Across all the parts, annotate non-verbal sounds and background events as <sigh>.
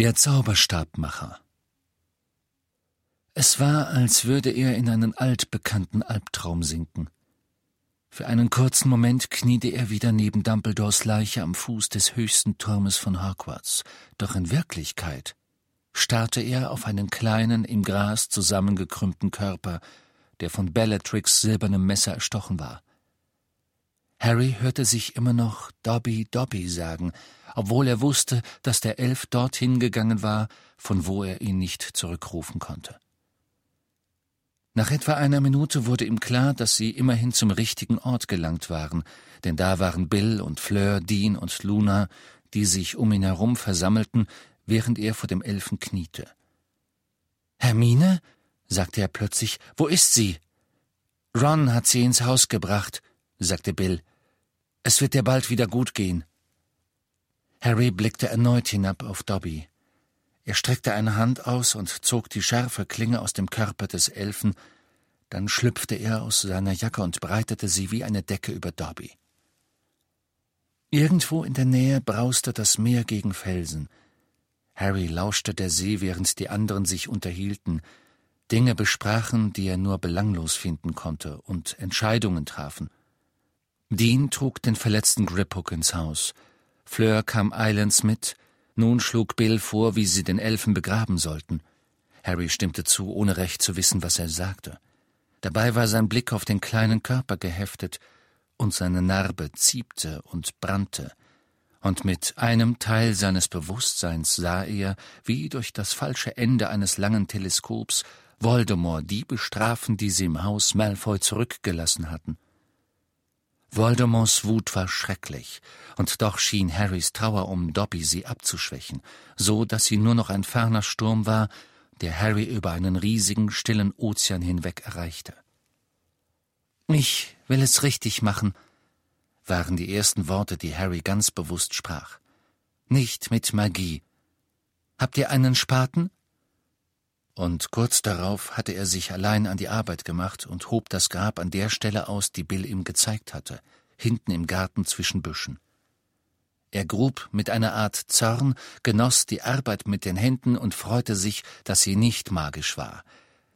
Der Zauberstabmacher Es war, als würde er in einen altbekannten Albtraum sinken. Für einen kurzen Moment kniete er wieder neben Dumbledores Leiche am Fuß des höchsten Turmes von Hogwarts, doch in Wirklichkeit starrte er auf einen kleinen, im Gras zusammengekrümmten Körper, der von Bellatrix silbernem Messer erstochen war. Harry hörte sich immer noch Dobby Dobby sagen, obwohl er wusste, dass der Elf dorthin gegangen war, von wo er ihn nicht zurückrufen konnte. Nach etwa einer Minute wurde ihm klar, dass sie immerhin zum richtigen Ort gelangt waren, denn da waren Bill und Fleur, Dean und Luna, die sich um ihn herum versammelten, während er vor dem Elfen kniete. Hermine? sagte er plötzlich, wo ist sie? Ron hat sie ins Haus gebracht, sagte Bill. Es wird dir bald wieder gut gehen. Harry blickte erneut hinab auf Dobby. Er streckte eine Hand aus und zog die scharfe Klinge aus dem Körper des Elfen, dann schlüpfte er aus seiner Jacke und breitete sie wie eine Decke über Dobby. Irgendwo in der Nähe brauste das Meer gegen Felsen. Harry lauschte der See, während die anderen sich unterhielten, Dinge besprachen, die er nur belanglos finden konnte, und Entscheidungen trafen. Dean trug den verletzten Griphook ins Haus. Fleur kam eilends mit. Nun schlug Bill vor, wie sie den Elfen begraben sollten. Harry stimmte zu, ohne recht zu wissen, was er sagte. Dabei war sein Blick auf den kleinen Körper geheftet, und seine Narbe ziebte und brannte, und mit einem Teil seines Bewusstseins sah er, wie durch das falsche Ende eines langen Teleskops Voldemort die bestrafen, die sie im Haus Malfoy zurückgelassen hatten. Voldemorts Wut war schrecklich, und doch schien Harrys Trauer um Dobby sie abzuschwächen, so dass sie nur noch ein ferner Sturm war, der Harry über einen riesigen, stillen Ozean hinweg erreichte. Ich will es richtig machen, waren die ersten Worte, die Harry ganz bewusst sprach. Nicht mit Magie. Habt ihr einen Spaten? Und kurz darauf hatte er sich allein an die Arbeit gemacht und hob das Grab an der Stelle aus, die Bill ihm gezeigt hatte, hinten im Garten zwischen Büschen. Er grub mit einer Art Zorn, genoss die Arbeit mit den Händen und freute sich, dass sie nicht magisch war,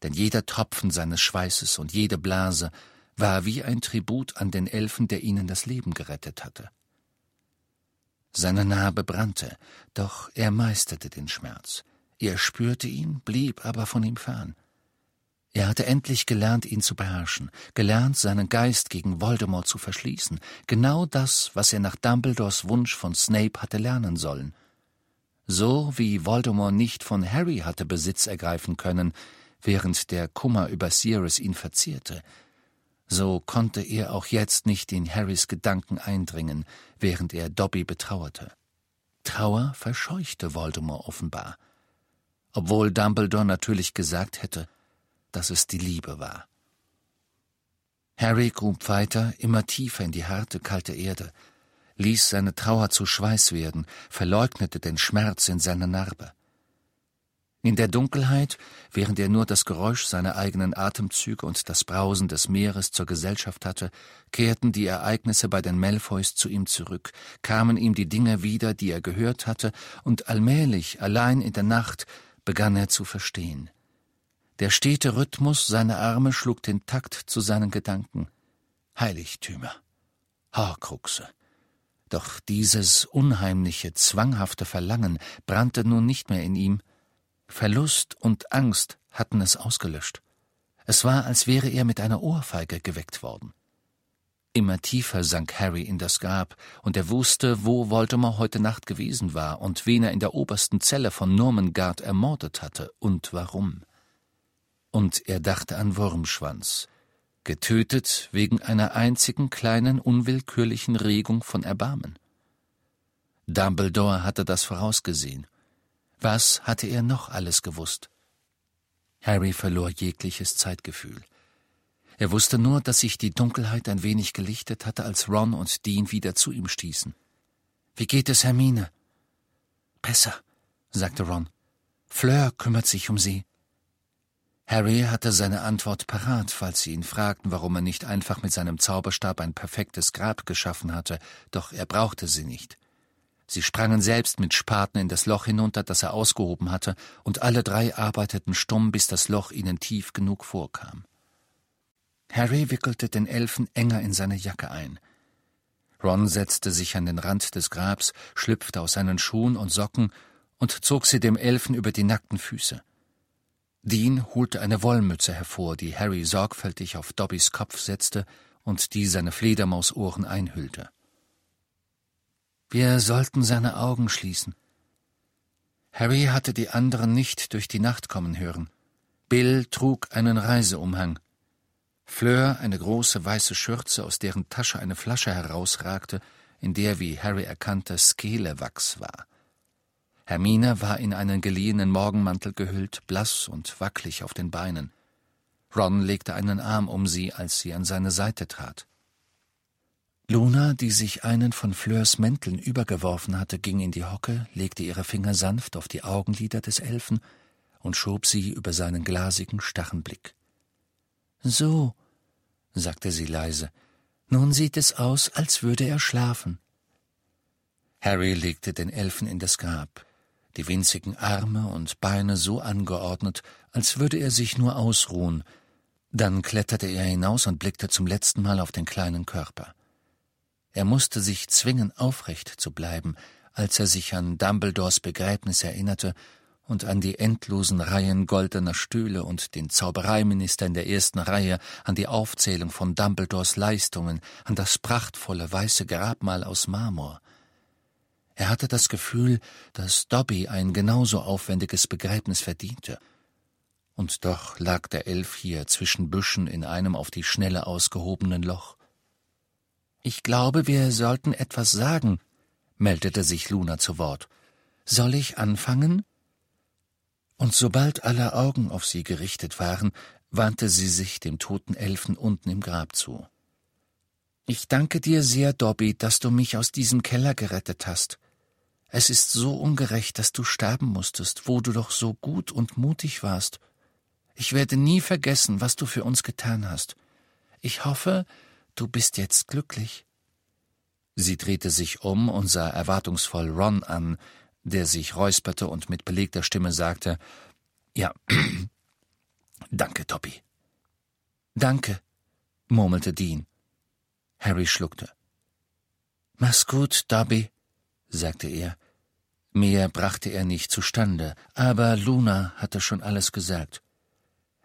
denn jeder Tropfen seines Schweißes und jede Blase war wie ein Tribut an den Elfen, der ihnen das Leben gerettet hatte. Seine Narbe brannte, doch er meisterte den Schmerz. Er spürte ihn, blieb aber von ihm fern. Er hatte endlich gelernt, ihn zu beherrschen, gelernt, seinen Geist gegen Voldemort zu verschließen, genau das, was er nach Dumbledores Wunsch von Snape hatte lernen sollen. So wie Voldemort nicht von Harry hatte Besitz ergreifen können, während der Kummer über Sirius ihn verzierte, so konnte er auch jetzt nicht in Harrys Gedanken eindringen, während er Dobby betrauerte. Trauer verscheuchte Voldemort offenbar obwohl Dumbledore natürlich gesagt hätte, dass es die Liebe war. Harry grub weiter, immer tiefer in die harte, kalte Erde, ließ seine Trauer zu Schweiß werden, verleugnete den Schmerz in seiner Narbe. In der Dunkelheit, während er nur das Geräusch seiner eigenen Atemzüge und das Brausen des Meeres zur Gesellschaft hatte, kehrten die Ereignisse bei den Malfoys zu ihm zurück, kamen ihm die Dinge wieder, die er gehört hatte, und allmählich, allein in der Nacht, begann er zu verstehen. Der stete Rhythmus seiner Arme schlug den Takt zu seinen Gedanken. Heiligtümer, Horcruxe. Doch dieses unheimliche, zwanghafte Verlangen brannte nun nicht mehr in ihm. Verlust und Angst hatten es ausgelöscht. Es war, als wäre er mit einer Ohrfeige geweckt worden. Immer tiefer sank Harry in das Grab, und er wusste, wo Voldemort heute Nacht gewesen war und wen er in der obersten Zelle von Normangard ermordet hatte und warum. Und er dachte an Wurmschwanz, getötet wegen einer einzigen kleinen unwillkürlichen Regung von Erbarmen. Dumbledore hatte das vorausgesehen. Was hatte er noch alles gewusst? Harry verlor jegliches Zeitgefühl. Er wusste nur, dass sich die Dunkelheit ein wenig gelichtet hatte, als Ron und Dean wieder zu ihm stießen. Wie geht es Hermine? Besser, sagte Ron. Fleur kümmert sich um sie. Harry hatte seine Antwort parat, falls sie ihn fragten, warum er nicht einfach mit seinem Zauberstab ein perfektes Grab geschaffen hatte, doch er brauchte sie nicht. Sie sprangen selbst mit Spaten in das Loch hinunter, das er ausgehoben hatte, und alle drei arbeiteten stumm, bis das Loch ihnen tief genug vorkam. Harry wickelte den Elfen enger in seine Jacke ein. Ron setzte sich an den Rand des Grabs, schlüpfte aus seinen Schuhen und Socken und zog sie dem Elfen über die nackten Füße. Dean holte eine Wollmütze hervor, die Harry sorgfältig auf Dobbys Kopf setzte und die seine Fledermausohren einhüllte. Wir sollten seine Augen schließen. Harry hatte die anderen nicht durch die Nacht kommen hören. Bill trug einen Reiseumhang. Fleur eine große weiße Schürze, aus deren Tasche eine Flasche herausragte, in der, wie Harry erkannte, Skelewachs war. Hermine war in einen geliehenen Morgenmantel gehüllt, blass und wackelig auf den Beinen. Ron legte einen Arm um sie, als sie an seine Seite trat. Luna, die sich einen von Fleurs Mänteln übergeworfen hatte, ging in die Hocke, legte ihre Finger sanft auf die Augenlider des Elfen und schob sie über seinen glasigen, starren Blick. So, sagte sie leise, nun sieht es aus, als würde er schlafen. Harry legte den Elfen in das Grab die winzigen Arme und Beine so angeordnet, als würde er sich nur ausruhen. Dann kletterte er hinaus und blickte zum letzten Mal auf den kleinen Körper. Er musste sich zwingen, aufrecht zu bleiben, als er sich an Dumbledores Begräbnis erinnerte und an die endlosen Reihen goldener Stühle und den Zaubereiminister in der ersten Reihe, an die Aufzählung von Dumbledores Leistungen, an das prachtvolle weiße Grabmal aus Marmor. Er hatte das Gefühl, dass Dobby ein genauso aufwendiges Begräbnis verdiente. Und doch lag der Elf hier zwischen Büschen in einem auf die Schnelle ausgehobenen Loch. Ich glaube, wir sollten etwas sagen, meldete sich Luna zu Wort. Soll ich anfangen? Und sobald alle Augen auf sie gerichtet waren, wandte sie sich dem toten Elfen unten im Grab zu. Ich danke dir sehr, Dobby, dass du mich aus diesem Keller gerettet hast. Es ist so ungerecht, dass du sterben musstest, wo du doch so gut und mutig warst. Ich werde nie vergessen, was du für uns getan hast. Ich hoffe, du bist jetzt glücklich. Sie drehte sich um und sah erwartungsvoll Ron an, der sich räusperte und mit belegter Stimme sagte Ja, <clears throat> danke, Toppy. Danke, murmelte Dean. Harry schluckte. Mach's gut, Dobby, sagte er. Mehr brachte er nicht zustande, aber Luna hatte schon alles gesagt.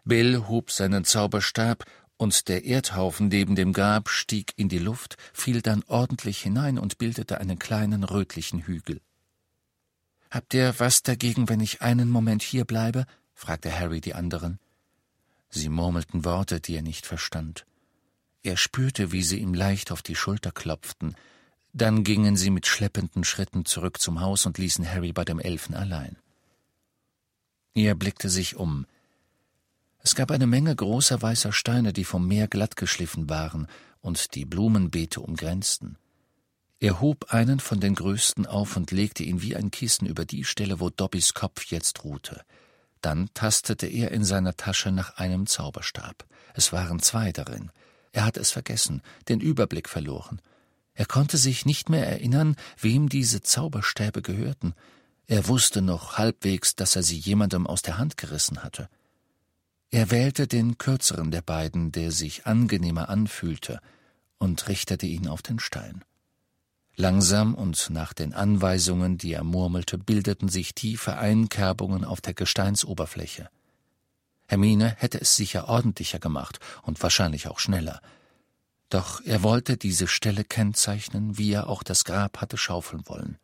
Bill hob seinen Zauberstab, und der Erdhaufen neben dem Grab stieg in die Luft, fiel dann ordentlich hinein und bildete einen kleinen rötlichen Hügel. Habt ihr was dagegen, wenn ich einen Moment hier bleibe? fragte Harry die anderen. Sie murmelten Worte, die er nicht verstand. Er spürte, wie sie ihm leicht auf die Schulter klopften, dann gingen sie mit schleppenden Schritten zurück zum Haus und ließen Harry bei dem Elfen allein. Er blickte sich um. Es gab eine Menge großer weißer Steine, die vom Meer glatt geschliffen waren und die Blumenbeete umgrenzten. Er hob einen von den größten auf und legte ihn wie ein Kissen über die Stelle, wo Dobbys Kopf jetzt ruhte. Dann tastete er in seiner Tasche nach einem Zauberstab. Es waren zwei darin. Er hatte es vergessen, den Überblick verloren. Er konnte sich nicht mehr erinnern, wem diese Zauberstäbe gehörten. Er wusste noch halbwegs, dass er sie jemandem aus der Hand gerissen hatte. Er wählte den kürzeren der beiden, der sich angenehmer anfühlte, und richtete ihn auf den Stein. Langsam und nach den Anweisungen, die er murmelte, bildeten sich tiefe Einkerbungen auf der Gesteinsoberfläche. Hermine hätte es sicher ordentlicher gemacht und wahrscheinlich auch schneller. Doch er wollte diese Stelle kennzeichnen, wie er auch das Grab hatte schaufeln wollen.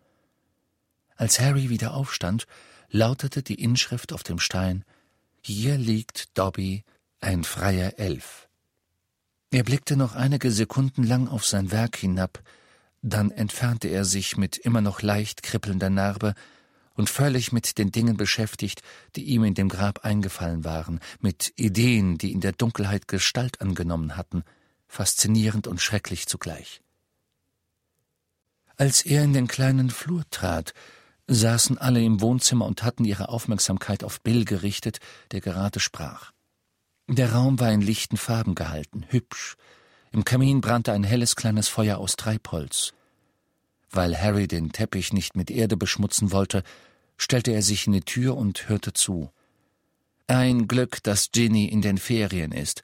Als Harry wieder aufstand, lautete die Inschrift auf dem Stein Hier liegt Dobby, ein freier Elf. Er blickte noch einige Sekunden lang auf sein Werk hinab, dann entfernte er sich mit immer noch leicht kribbelnder Narbe und völlig mit den Dingen beschäftigt, die ihm in dem Grab eingefallen waren, mit Ideen, die in der Dunkelheit Gestalt angenommen hatten – faszinierend und schrecklich zugleich. Als er in den kleinen Flur trat, saßen alle im Wohnzimmer und hatten ihre Aufmerksamkeit auf Bill gerichtet, der gerade sprach. Der Raum war in lichten Farben gehalten, hübsch. Im Kamin brannte ein helles kleines Feuer aus Treibholz. Weil Harry den Teppich nicht mit Erde beschmutzen wollte, stellte er sich in die Tür und hörte zu. Ein Glück, dass Ginny in den Ferien ist.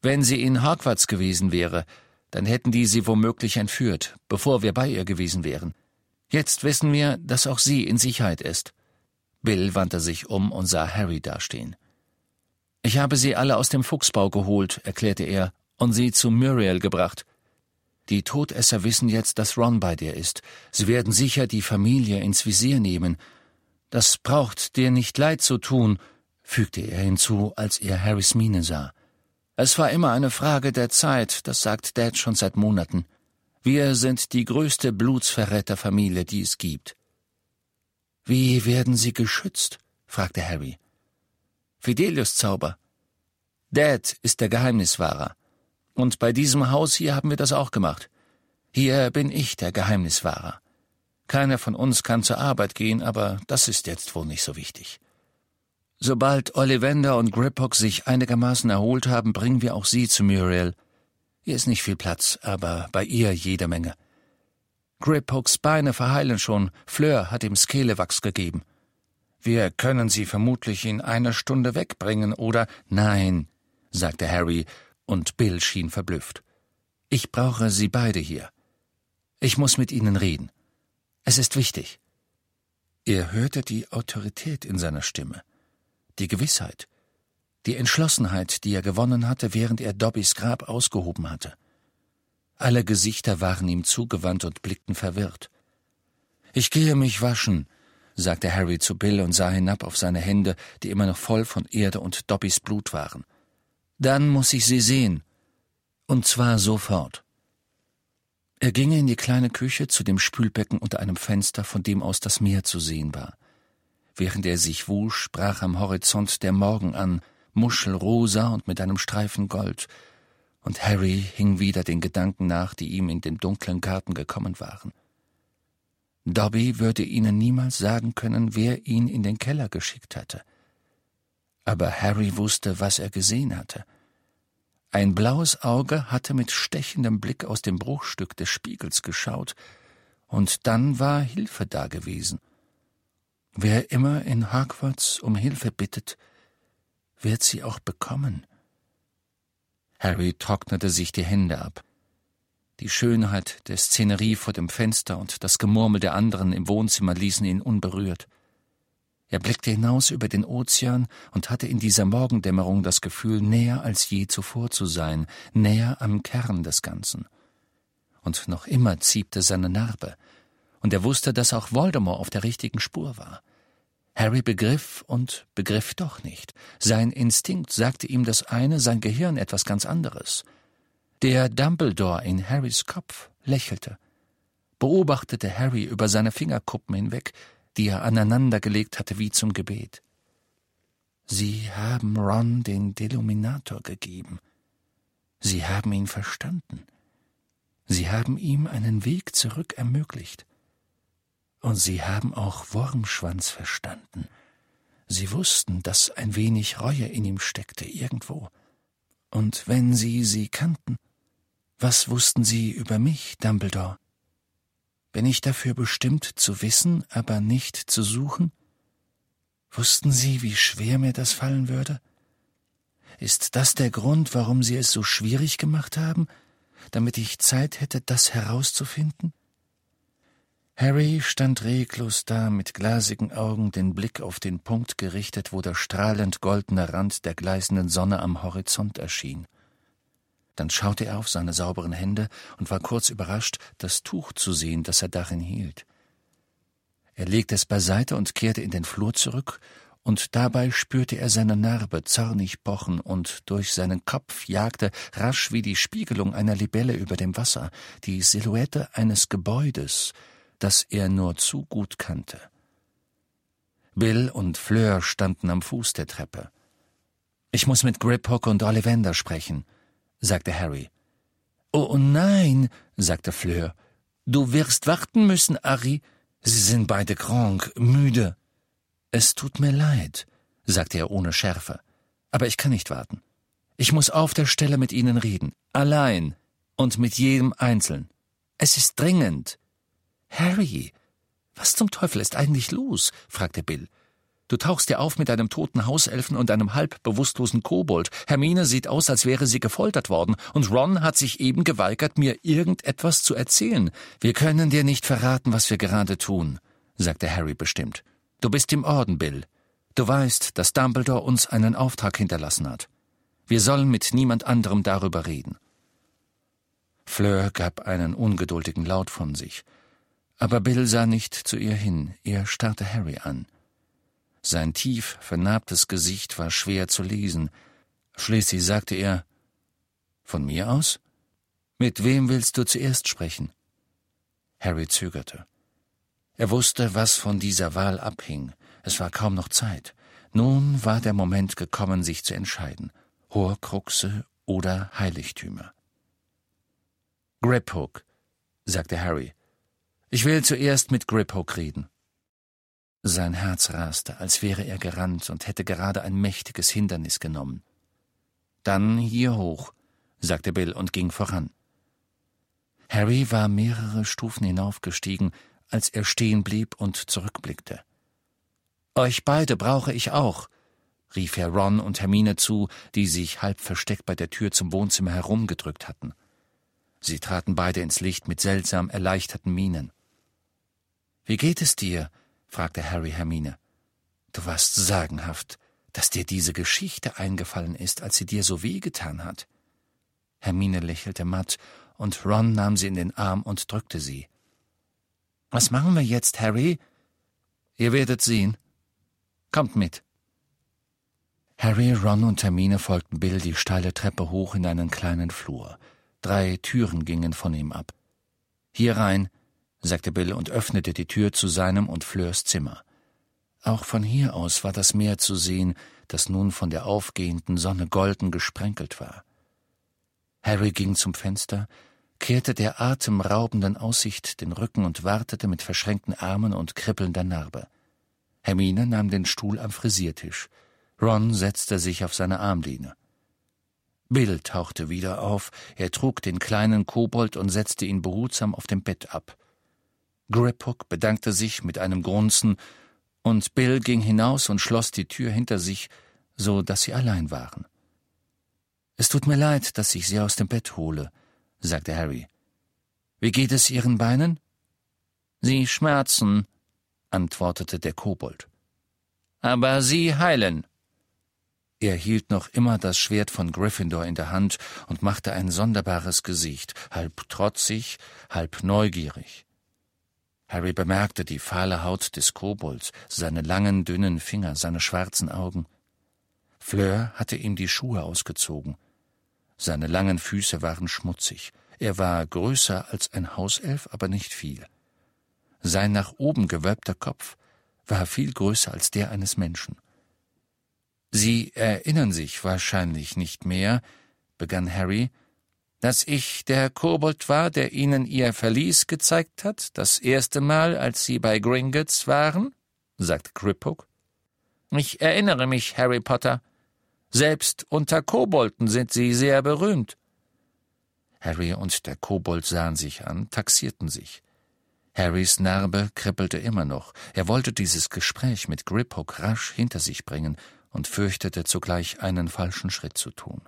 Wenn sie in Hogwarts gewesen wäre, dann hätten die sie womöglich entführt, bevor wir bei ihr gewesen wären. Jetzt wissen wir, dass auch sie in Sicherheit ist. Bill wandte sich um und sah Harry dastehen. Ich habe sie alle aus dem Fuchsbau geholt, erklärte er, und sie zu Muriel gebracht. Die Todesser wissen jetzt, dass Ron bei dir ist. Sie werden sicher die Familie ins Visier nehmen. Das braucht dir nicht leid zu tun, fügte er hinzu, als er Harrys Miene sah. Es war immer eine Frage der Zeit, das sagt Dad schon seit Monaten. Wir sind die größte Blutsverräterfamilie, die es gibt. Wie werden sie geschützt? fragte Harry. Fidelius-Zauber. Dad ist der Geheimniswahrer. Und bei diesem Haus hier haben wir das auch gemacht. Hier bin ich der Geheimniswahrer. Keiner von uns kann zur Arbeit gehen, aber das ist jetzt wohl nicht so wichtig. Sobald Ollivander und Griphook sich einigermaßen erholt haben, bringen wir auch sie zu Muriel. Hier ist nicht viel Platz, aber bei ihr jede Menge. Griphooks Beine verheilen schon, Fleur hat ihm Skelewachs gegeben. Wir können sie vermutlich in einer Stunde wegbringen, oder? Nein, sagte Harry, und Bill schien verblüfft. Ich brauche sie beide hier. Ich muss mit ihnen reden. Es ist wichtig. Er hörte die Autorität in seiner Stimme die Gewissheit, die Entschlossenheit, die er gewonnen hatte, während er Dobbys Grab ausgehoben hatte. Alle Gesichter waren ihm zugewandt und blickten verwirrt. Ich gehe mich waschen, sagte Harry zu Bill und sah hinab auf seine Hände, die immer noch voll von Erde und Dobbys Blut waren. Dann muss ich sie sehen. Und zwar sofort. Er ging in die kleine Küche zu dem Spülbecken unter einem Fenster, von dem aus das Meer zu sehen war. Während er sich wusch, brach am Horizont der Morgen an, muschelrosa und mit einem Streifen Gold, und Harry hing wieder den Gedanken nach, die ihm in dem dunklen Garten gekommen waren. Dobby würde ihnen niemals sagen können, wer ihn in den Keller geschickt hatte. Aber Harry wusste, was er gesehen hatte. Ein blaues Auge hatte mit stechendem Blick aus dem Bruchstück des Spiegels geschaut, und dann war Hilfe da gewesen. Wer immer in Hogwarts um Hilfe bittet, wird sie auch bekommen. Harry trocknete sich die Hände ab. Die Schönheit der Szenerie vor dem Fenster und das Gemurmel der anderen im Wohnzimmer ließen ihn unberührt. Er blickte hinaus über den Ozean und hatte in dieser Morgendämmerung das Gefühl, näher als je zuvor zu sein, näher am Kern des Ganzen. Und noch immer ziebte seine Narbe, und er wusste, dass auch Voldemort auf der richtigen Spur war. Harry begriff und begriff doch nicht. Sein Instinkt sagte ihm das eine, sein Gehirn etwas ganz anderes. Der Dumbledore in Harrys Kopf lächelte, beobachtete Harry über seine Fingerkuppen hinweg, die er aneinandergelegt hatte wie zum Gebet. Sie haben Ron den Deluminator gegeben. Sie haben ihn verstanden. Sie haben ihm einen Weg zurück ermöglicht. Und sie haben auch Wurmschwanz verstanden. Sie wussten, dass ein wenig Reue in ihm steckte irgendwo. Und wenn sie sie kannten, was wussten sie über mich, Dumbledore? Bin ich dafür bestimmt zu wissen, aber nicht zu suchen? Wussten Sie, wie schwer mir das fallen würde? Ist das der Grund, warum Sie es so schwierig gemacht haben, damit ich Zeit hätte, das herauszufinden? Harry stand reglos da, mit glasigen Augen, den Blick auf den Punkt gerichtet, wo der strahlend goldene Rand der gleißenden Sonne am Horizont erschien. Dann schaute er auf seine sauberen Hände und war kurz überrascht, das Tuch zu sehen, das er darin hielt. Er legte es beiseite und kehrte in den Flur zurück, und dabei spürte er seine Narbe zornig pochen, und durch seinen Kopf jagte, rasch wie die Spiegelung einer Libelle über dem Wasser, die Silhouette eines Gebäudes, das er nur zu gut kannte. Bill und Fleur standen am Fuß der Treppe. Ich muss mit Griphook und Ollivander sprechen, sagte Harry. Oh nein, sagte Fleur. Du wirst warten müssen, Harry. Sie sind beide krank, müde. Es tut mir leid, sagte er ohne Schärfe, aber ich kann nicht warten. Ich muss auf der Stelle mit Ihnen reden, allein und mit jedem einzeln. Es ist dringend. Harry, was zum Teufel ist eigentlich los? fragte Bill. Du tauchst dir auf mit einem toten Hauselfen und einem halb bewusstlosen Kobold. Hermine sieht aus, als wäre sie gefoltert worden, und Ron hat sich eben geweigert, mir irgendetwas zu erzählen. Wir können dir nicht verraten, was wir gerade tun, sagte Harry bestimmt. Du bist im Orden, Bill. Du weißt, dass Dumbledore uns einen Auftrag hinterlassen hat. Wir sollen mit niemand anderem darüber reden. Fleur gab einen ungeduldigen Laut von sich. Aber Bill sah nicht zu ihr hin, er starrte Harry an. Sein tief vernarbtes Gesicht war schwer zu lesen. Schließlich sagte er Von mir aus? Mit wem willst du zuerst sprechen? Harry zögerte. Er wusste, was von dieser Wahl abhing. Es war kaum noch Zeit. Nun war der Moment gekommen, sich zu entscheiden. Horcruxe oder Heiligtümer. Griphook, sagte Harry. Ich will zuerst mit Griphook reden. Sein Herz raste, als wäre er gerannt und hätte gerade ein mächtiges Hindernis genommen. Dann hier hoch, sagte Bill und ging voran. Harry war mehrere Stufen hinaufgestiegen, als er stehen blieb und zurückblickte. Euch beide brauche ich auch, rief er Ron und Hermine zu, die sich halb versteckt bei der Tür zum Wohnzimmer herumgedrückt hatten. Sie traten beide ins Licht mit seltsam erleichterten Mienen. Wie geht es dir? Fragte Harry Hermine. Du warst sagenhaft, dass dir diese Geschichte eingefallen ist, als sie dir so wehgetan hat. Hermine lächelte matt, und Ron nahm sie in den Arm und drückte sie. Was machen wir jetzt, Harry? Ihr werdet sehen. Kommt mit. Harry, Ron und Hermine folgten Bill die steile Treppe hoch in einen kleinen Flur. Drei Türen gingen von ihm ab. Hier rein, sagte Bill und öffnete die Tür zu seinem und Fleurs Zimmer. Auch von hier aus war das Meer zu sehen, das nun von der aufgehenden Sonne golden gesprenkelt war. Harry ging zum Fenster, kehrte der atemraubenden Aussicht den Rücken und wartete mit verschränkten Armen und kribbelnder Narbe. Hermine nahm den Stuhl am Frisiertisch. Ron setzte sich auf seine Armlehne. Bill tauchte wieder auf, er trug den kleinen Kobold und setzte ihn behutsam auf dem Bett ab. Griphook bedankte sich mit einem Grunzen, und Bill ging hinaus und schloss die Tür hinter sich, so dass sie allein waren. Es tut mir leid, dass ich Sie aus dem Bett hole, sagte Harry. Wie geht es Ihren Beinen? Sie schmerzen, antwortete der Kobold. Aber sie heilen. Er hielt noch immer das Schwert von Gryffindor in der Hand und machte ein sonderbares Gesicht, halb trotzig, halb neugierig. Harry bemerkte die fahle Haut des Kobolds, seine langen, dünnen Finger, seine schwarzen Augen. Fleur hatte ihm die Schuhe ausgezogen. Seine langen Füße waren schmutzig. Er war größer als ein Hauself, aber nicht viel. Sein nach oben gewölbter Kopf war viel größer als der eines Menschen. Sie erinnern sich wahrscheinlich nicht mehr, begann Harry, dass ich der Kobold war, der Ihnen Ihr Verlies gezeigt hat, das erste Mal, als Sie bei Gringotts waren? sagte Griphook. Ich erinnere mich, Harry Potter. Selbst unter Kobolden sind Sie sehr berühmt. Harry und der Kobold sahen sich an, taxierten sich. Harrys Narbe kribbelte immer noch. Er wollte dieses Gespräch mit Griphook rasch hinter sich bringen und fürchtete zugleich einen falschen Schritt zu tun.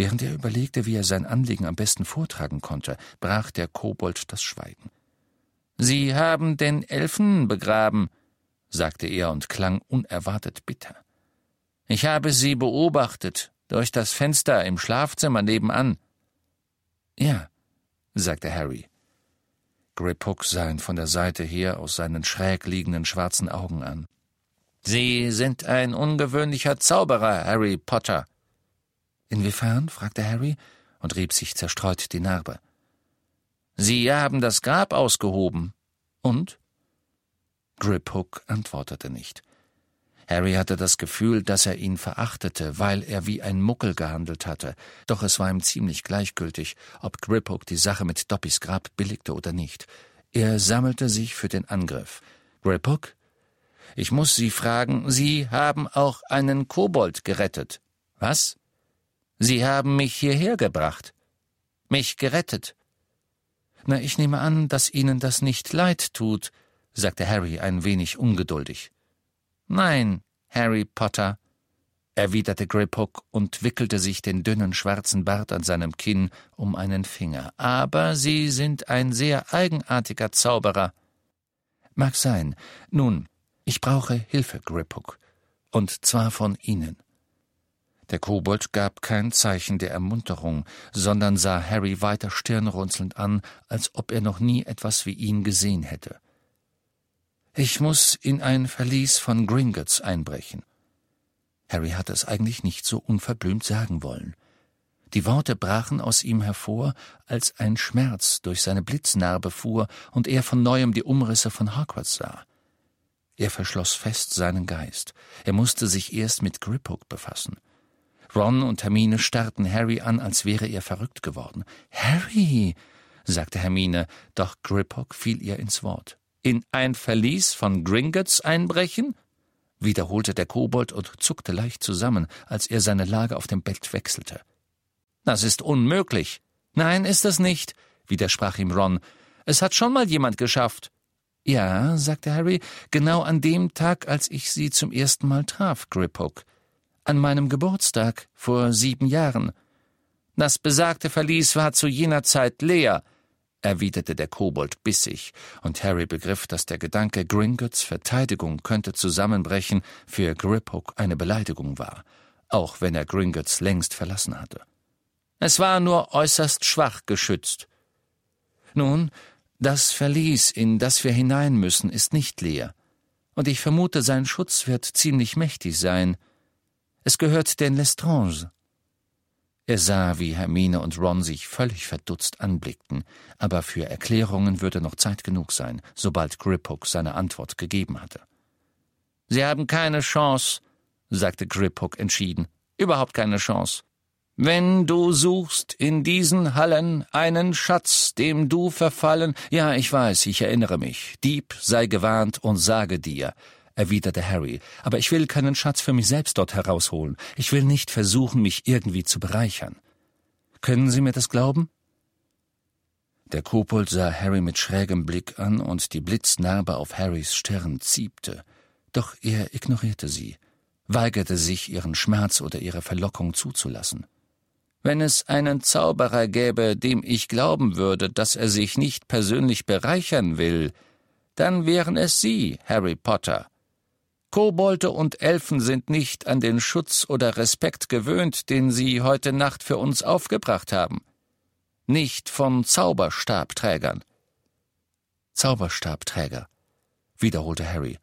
Während er überlegte, wie er sein Anliegen am besten vortragen konnte, brach der Kobold das Schweigen. Sie haben den Elfen begraben, sagte er und klang unerwartet bitter. Ich habe sie beobachtet, durch das Fenster im Schlafzimmer nebenan. Ja, sagte Harry. Griphook sah ihn von der Seite her aus seinen schräg liegenden schwarzen Augen an. Sie sind ein ungewöhnlicher Zauberer, Harry Potter, Inwiefern? fragte Harry und rieb sich zerstreut die Narbe. Sie haben das Grab ausgehoben. Und? Griphook antwortete nicht. Harry hatte das Gefühl, dass er ihn verachtete, weil er wie ein Muckel gehandelt hatte, doch es war ihm ziemlich gleichgültig, ob Griphook die Sache mit Doppys Grab billigte oder nicht. Er sammelte sich für den Angriff. Griphook? Ich muss Sie fragen, Sie haben auch einen Kobold gerettet. Was? Sie haben mich hierher gebracht, mich gerettet. Na, ich nehme an, dass Ihnen das nicht leid tut, sagte Harry ein wenig ungeduldig. Nein, Harry Potter, erwiderte Griphook und wickelte sich den dünnen schwarzen Bart an seinem Kinn um einen Finger. Aber Sie sind ein sehr eigenartiger Zauberer. Mag sein. Nun, ich brauche Hilfe, Griphook. Und zwar von Ihnen. Der Kobold gab kein Zeichen der Ermunterung, sondern sah Harry weiter stirnrunzelnd an, als ob er noch nie etwas wie ihn gesehen hätte. Ich muss in ein Verlies von Gringotts einbrechen. Harry hatte es eigentlich nicht so unverblümt sagen wollen. Die Worte brachen aus ihm hervor, als ein Schmerz durch seine Blitznarbe fuhr und er von neuem die Umrisse von Hogwarts sah. Er verschloss fest seinen Geist. Er musste sich erst mit Griphook befassen. Ron und Hermine starrten Harry an, als wäre er verrückt geworden. Harry, sagte Hermine, doch Griphook fiel ihr ins Wort. In ein Verlies von Gringotts einbrechen? wiederholte der Kobold und zuckte leicht zusammen, als er seine Lage auf dem Bett wechselte. Das ist unmöglich. Nein, ist es nicht, widersprach ihm Ron. Es hat schon mal jemand geschafft. Ja, sagte Harry, genau an dem Tag, als ich sie zum ersten Mal traf, Griphook. An meinem Geburtstag vor sieben Jahren. Das besagte Verlies war zu jener Zeit leer, erwiderte der Kobold bissig, und Harry begriff, dass der Gedanke, Gringotts Verteidigung könnte zusammenbrechen, für Griphook eine Beleidigung war, auch wenn er Gringotts längst verlassen hatte. Es war nur äußerst schwach geschützt. Nun, das Verlies, in das wir hinein müssen, ist nicht leer, und ich vermute, sein Schutz wird ziemlich mächtig sein. Es gehört den Lestrange. Er sah, wie Hermine und Ron sich völlig verdutzt anblickten, aber für Erklärungen würde noch Zeit genug sein, sobald Griphook seine Antwort gegeben hatte. Sie haben keine Chance, sagte Griphook entschieden. Überhaupt keine Chance. Wenn du suchst in diesen Hallen einen Schatz, dem du verfallen, ja, ich weiß, ich erinnere mich. Dieb, sei gewarnt und sage dir, erwiderte Harry, aber ich will keinen Schatz für mich selbst dort herausholen. Ich will nicht versuchen, mich irgendwie zu bereichern. Können Sie mir das glauben? Der Kobold sah Harry mit schrägem Blick an, und die Blitznarbe auf Harrys Stirn ziebte. Doch er ignorierte sie, weigerte sich, ihren Schmerz oder ihre Verlockung zuzulassen. Wenn es einen Zauberer gäbe, dem ich glauben würde, dass er sich nicht persönlich bereichern will, dann wären es Sie, Harry Potter, Kobolde und Elfen sind nicht an den Schutz oder Respekt gewöhnt, den sie heute Nacht für uns aufgebracht haben. Nicht von Zauberstabträgern. Zauberstabträger, wiederholte Harry.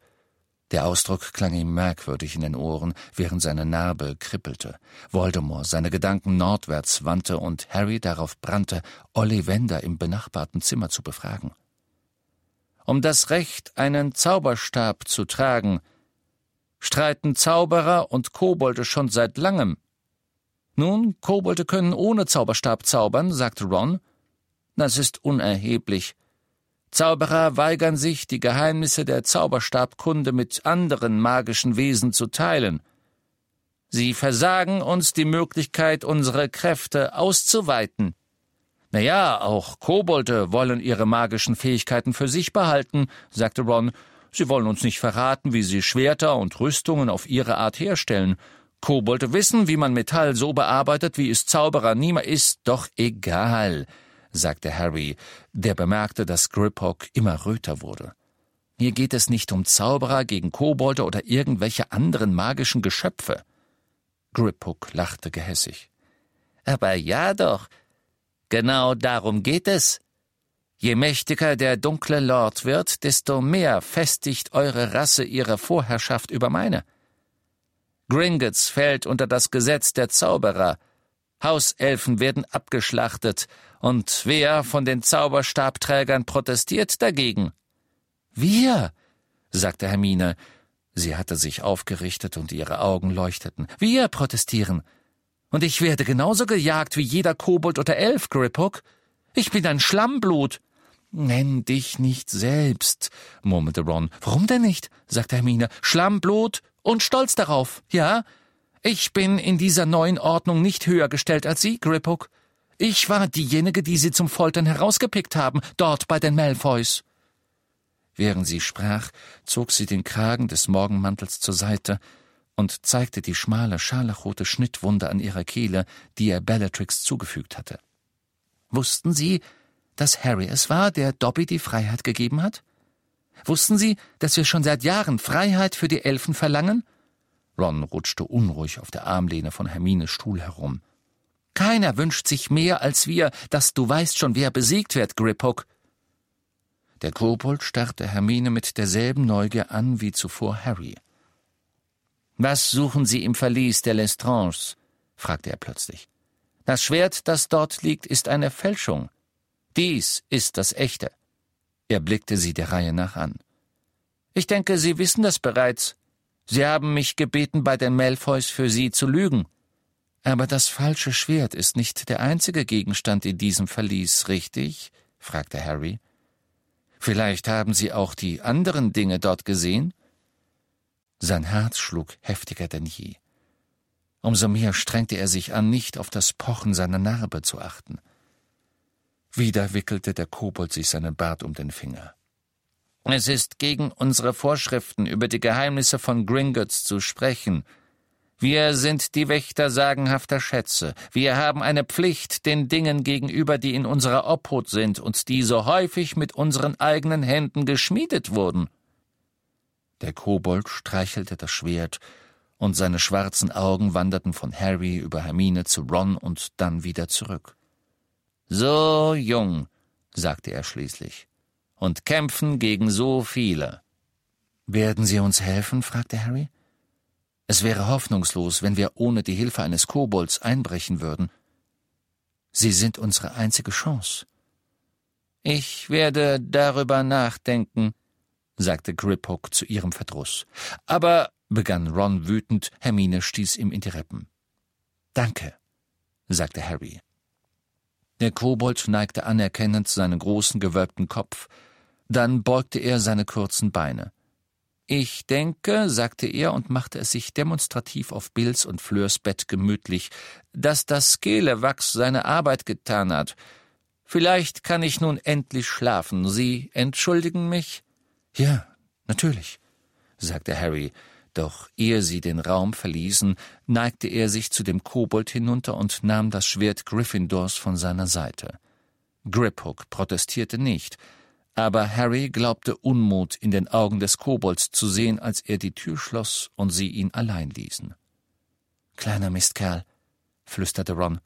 Der Ausdruck klang ihm merkwürdig in den Ohren, während seine Narbe kribbelte. Voldemort seine Gedanken nordwärts wandte und Harry darauf brannte, Ollivander im benachbarten Zimmer zu befragen. Um das Recht, einen Zauberstab zu tragen, streiten Zauberer und Kobolde schon seit langem. Nun, Kobolde können ohne Zauberstab zaubern, sagte Ron. Das ist unerheblich. Zauberer weigern sich, die Geheimnisse der Zauberstabkunde mit anderen magischen Wesen zu teilen. Sie versagen uns die Möglichkeit, unsere Kräfte auszuweiten. Na ja, auch Kobolde wollen ihre magischen Fähigkeiten für sich behalten, sagte Ron Sie wollen uns nicht verraten, wie sie Schwerter und Rüstungen auf ihre Art herstellen. Kobolde wissen, wie man Metall so bearbeitet, wie es Zauberer niemals ist. Doch egal, sagte Harry, der bemerkte, dass Griphook immer röter wurde. Hier geht es nicht um Zauberer gegen Kobolde oder irgendwelche anderen magischen Geschöpfe. Griphook lachte gehässig. Aber ja doch. Genau darum geht es. Je mächtiger der dunkle Lord wird, desto mehr festigt eure Rasse ihre Vorherrschaft über meine. Gringotts fällt unter das Gesetz der Zauberer. Hauselfen werden abgeschlachtet, und wer von den Zauberstabträgern protestiert dagegen? Wir, sagte Hermine. Sie hatte sich aufgerichtet und ihre Augen leuchteten. Wir protestieren. Und ich werde genauso gejagt wie jeder Kobold oder Elf, Griphook. Ich bin ein Schlammblut. Nenn dich nicht selbst, murmelte Ron. Warum denn nicht? sagte Hermine. Schlammblut und stolz darauf, ja? Ich bin in dieser neuen Ordnung nicht höher gestellt als Sie, Griphook. Ich war diejenige, die sie zum Foltern herausgepickt haben, dort bei den Malfoys. Während sie sprach, zog sie den Kragen des Morgenmantels zur Seite und zeigte die schmale, scharlachrote Schnittwunde an ihrer Kehle, die er Bellatrix zugefügt hatte. Wussten Sie, dass Harry es war, der Dobby die Freiheit gegeben hat? Wussten Sie, dass wir schon seit Jahren Freiheit für die Elfen verlangen? Ron rutschte unruhig auf der Armlehne von Hermines Stuhl herum. Keiner wünscht sich mehr als wir, dass du weißt schon, wer besiegt wird, Griphook. Der Kobold starrte Hermine mit derselben Neugier an wie zuvor Harry. Was suchen Sie im Verlies der Lestranges? fragte er plötzlich. Das Schwert, das dort liegt, ist eine Fälschung. Dies ist das echte. Er blickte sie der Reihe nach an. Ich denke, Sie wissen das bereits. Sie haben mich gebeten, bei den Malfoys für Sie zu lügen. Aber das falsche Schwert ist nicht der einzige Gegenstand in diesem Verlies, richtig? fragte Harry. Vielleicht haben Sie auch die anderen Dinge dort gesehen? Sein Herz schlug heftiger denn je. Umso mehr strengte er sich an, nicht auf das Pochen seiner Narbe zu achten. Wieder wickelte der Kobold sich seinen Bart um den Finger. Es ist gegen unsere Vorschriften, über die Geheimnisse von Gringotts zu sprechen, wir sind die Wächter sagenhafter Schätze. Wir haben eine Pflicht den Dingen gegenüber, die in unserer Obhut sind und die so häufig mit unseren eigenen Händen geschmiedet wurden. Der Kobold streichelte das Schwert, und seine schwarzen Augen wanderten von Harry über Hermine zu Ron und dann wieder zurück. So jung, sagte er schließlich, und kämpfen gegen so viele. Werden Sie uns helfen? fragte Harry. Es wäre hoffnungslos, wenn wir ohne die Hilfe eines Kobolds einbrechen würden. Sie sind unsere einzige Chance. Ich werde darüber nachdenken, sagte Griphook zu ihrem Verdruss. Aber, begann Ron wütend, Hermine stieß ihm in die Rippen. Danke, sagte Harry. Der Kobold neigte anerkennend seinen großen gewölbten Kopf, dann beugte er seine kurzen Beine. Ich denke, sagte er und machte es sich demonstrativ auf Bills und Fleurs Bett gemütlich, dass das Skelewachs seine Arbeit getan hat. Vielleicht kann ich nun endlich schlafen. Sie entschuldigen mich? Ja, natürlich, sagte Harry, doch ehe sie den Raum verließen, neigte er sich zu dem Kobold hinunter und nahm das Schwert Gryffindors von seiner Seite. Griphook protestierte nicht, aber Harry glaubte Unmut in den Augen des Kobolds zu sehen, als er die Tür schloss und sie ihn allein ließen. Kleiner Mistkerl, flüsterte Ron.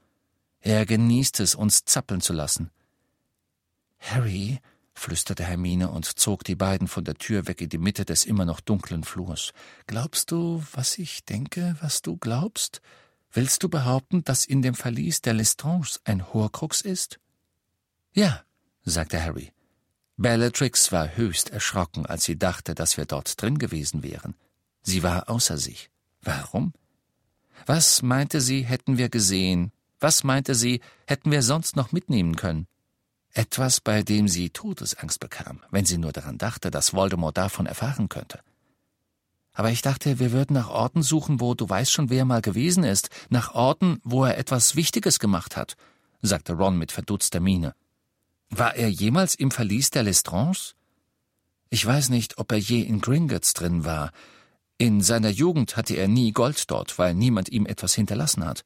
Er genießt es, uns zappeln zu lassen. Harry, flüsterte Hermine und zog die beiden von der Tür weg in die Mitte des immer noch dunklen Flurs. Glaubst du, was ich denke, was du glaubst? Willst du behaupten, dass in dem Verlies der Lestranges ein Horcrux ist? Ja, sagte Harry. Bellatrix war höchst erschrocken, als sie dachte, dass wir dort drin gewesen wären. Sie war außer sich. Warum? Was meinte sie, hätten wir gesehen? Was meinte sie, hätten wir sonst noch mitnehmen können? Etwas, bei dem sie Todesangst bekam, wenn sie nur daran dachte, dass Voldemort davon erfahren könnte. Aber ich dachte, wir würden nach Orten suchen, wo du weißt schon, wer mal gewesen ist, nach Orten, wo er etwas Wichtiges gemacht hat, sagte Ron mit verdutzter Miene. War er jemals im Verlies der Lestranges? Ich weiß nicht, ob er je in Gringotts drin war. In seiner Jugend hatte er nie Gold dort, weil niemand ihm etwas hinterlassen hat.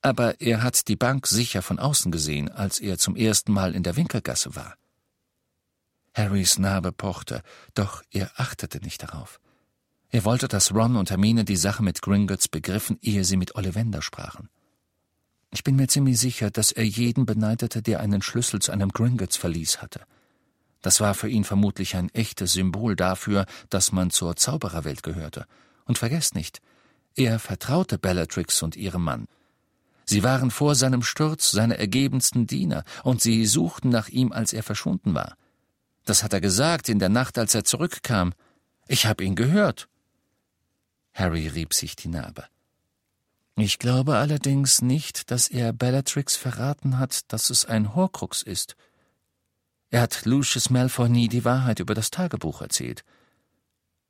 Aber er hat die Bank sicher von außen gesehen, als er zum ersten Mal in der Winkelgasse war. Harrys Narbe pochte, doch er achtete nicht darauf. Er wollte, dass Ron und Hermine die Sache mit Gringotts begriffen, ehe sie mit Ollivander sprachen. Ich bin mir ziemlich sicher, dass er jeden beneidete, der einen Schlüssel zu einem Gringotts-Verlies hatte. Das war für ihn vermutlich ein echtes Symbol dafür, dass man zur Zaubererwelt gehörte. Und vergesst nicht, er vertraute Bellatrix und ihrem Mann. Sie waren vor seinem Sturz seine ergebensten Diener, und sie suchten nach ihm, als er verschwunden war. Das hat er gesagt in der Nacht, als er zurückkam. Ich habe ihn gehört. Harry rieb sich die Narbe. Ich glaube allerdings nicht, dass er Bellatrix verraten hat, dass es ein Horcrux ist. Er hat Lucius Malfoy nie die Wahrheit über das Tagebuch erzählt.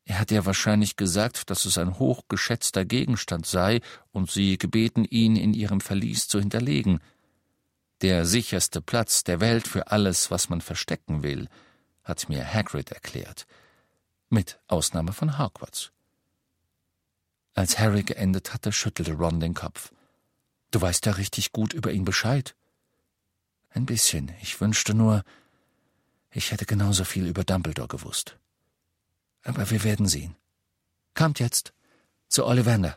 Er hat ihr wahrscheinlich gesagt, dass es ein hochgeschätzter Gegenstand sei und sie gebeten, ihn in ihrem Verlies zu hinterlegen. Der sicherste Platz der Welt für alles, was man verstecken will, hat mir Hagrid erklärt. Mit Ausnahme von Hogwarts. Als Harry geendet hatte, schüttelte Ron den Kopf. Du weißt ja richtig gut über ihn Bescheid. Ein bisschen. Ich wünschte nur, ich hätte genauso viel über Dumbledore gewusst. Aber wir werden sehen. Kommt jetzt zu Ollivander.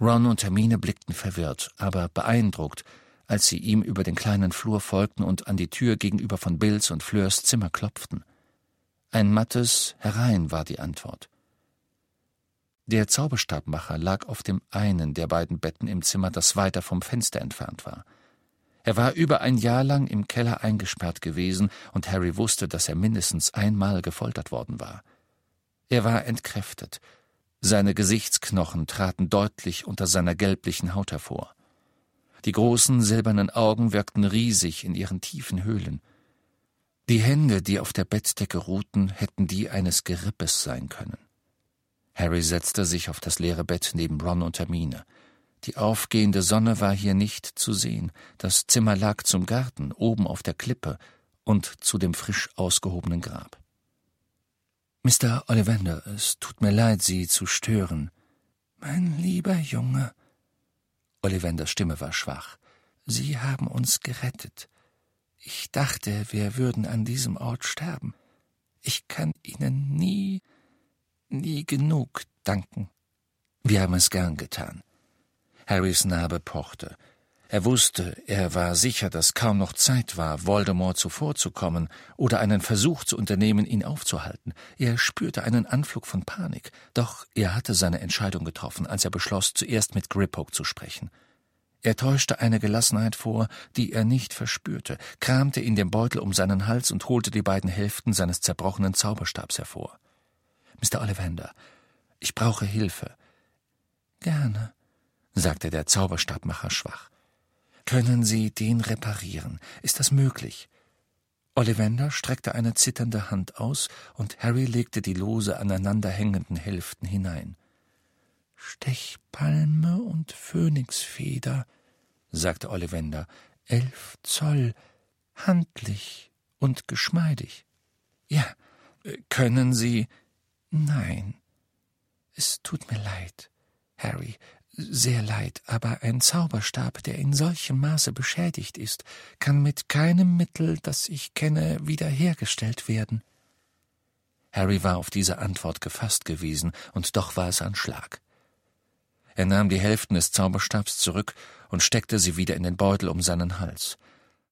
Ron und Hermine blickten verwirrt, aber beeindruckt, als sie ihm über den kleinen Flur folgten und an die Tür gegenüber von Bills und Fleurs Zimmer klopften. Ein mattes Herein war die Antwort. Der Zauberstabmacher lag auf dem einen der beiden Betten im Zimmer, das weiter vom Fenster entfernt war. Er war über ein Jahr lang im Keller eingesperrt gewesen, und Harry wusste, dass er mindestens einmal gefoltert worden war. Er war entkräftet. Seine Gesichtsknochen traten deutlich unter seiner gelblichen Haut hervor. Die großen silbernen Augen wirkten riesig in ihren tiefen Höhlen. Die Hände, die auf der Bettdecke ruhten, hätten die eines Gerippes sein können. Harry setzte sich auf das leere Bett neben Ron und Hermine. Die aufgehende Sonne war hier nicht zu sehen. Das Zimmer lag zum Garten, oben auf der Klippe und zu dem frisch ausgehobenen Grab. Mr. Ollivander, es tut mir leid, Sie zu stören. Mein lieber Junge. Ollivanders Stimme war schwach. Sie haben uns gerettet. Ich dachte, wir würden an diesem Ort sterben. Ich kann Ihnen nie nie genug danken. Wir haben es gern getan. Harrys Narbe pochte. Er wusste, er war sicher, dass kaum noch Zeit war, Voldemort zuvorzukommen oder einen Versuch zu unternehmen, ihn aufzuhalten. Er spürte einen Anflug von Panik, doch er hatte seine Entscheidung getroffen, als er beschloss, zuerst mit Griphook zu sprechen. Er täuschte eine Gelassenheit vor, die er nicht verspürte, kramte in dem Beutel um seinen Hals und holte die beiden Hälften seines zerbrochenen Zauberstabs hervor. Mr. Ollivander, ich brauche Hilfe. Gerne, sagte der Zauberstabmacher schwach. Können Sie den reparieren? Ist das möglich? Ollivander streckte eine zitternde Hand aus, und Harry legte die lose aneinanderhängenden Hälften hinein. Stechpalme und Phönixfeder, sagte Ollivander, elf Zoll, handlich und geschmeidig. Ja, können Sie Nein. Es tut mir leid, Harry, sehr leid, aber ein Zauberstab, der in solchem Maße beschädigt ist, kann mit keinem Mittel, das ich kenne, wiederhergestellt werden. Harry war auf diese Antwort gefasst gewesen, und doch war es ein Schlag. Er nahm die Hälften des Zauberstabs zurück und steckte sie wieder in den Beutel um seinen Hals.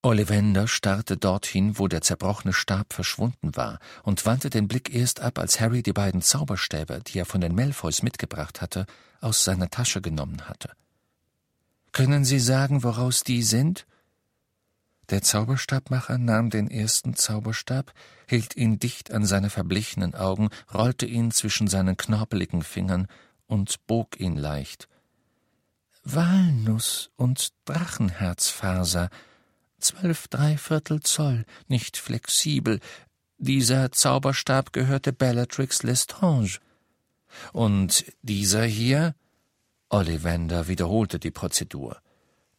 Ollivander starrte dorthin, wo der zerbrochene Stab verschwunden war, und wandte den Blick erst ab, als Harry die beiden Zauberstäbe, die er von den Malfoys mitgebracht hatte, aus seiner Tasche genommen hatte. Können Sie sagen, woraus die sind? Der Zauberstabmacher nahm den ersten Zauberstab, hielt ihn dicht an seine verblichenen Augen, rollte ihn zwischen seinen knorpeligen Fingern und bog ihn leicht. Walnuss und Drachenherzfaser, zwölf Dreiviertel Zoll, nicht flexibel. Dieser Zauberstab gehörte Bellatrix Lestrange. Und dieser hier? Ollivander wiederholte die Prozedur.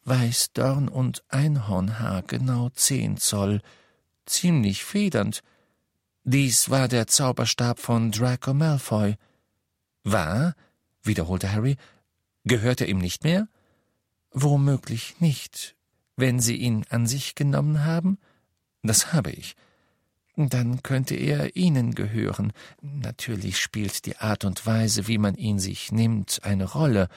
Weißdorn und Einhornhaar, genau zehn Zoll, ziemlich federnd. Dies war der Zauberstab von Draco Malfoy. War? wiederholte Harry. Gehört er ihm nicht mehr? Womöglich nicht, wenn Sie ihn an sich genommen haben? Das habe ich. Dann könnte er Ihnen gehören. Natürlich spielt die Art und Weise, wie man ihn sich nimmt, eine Rolle.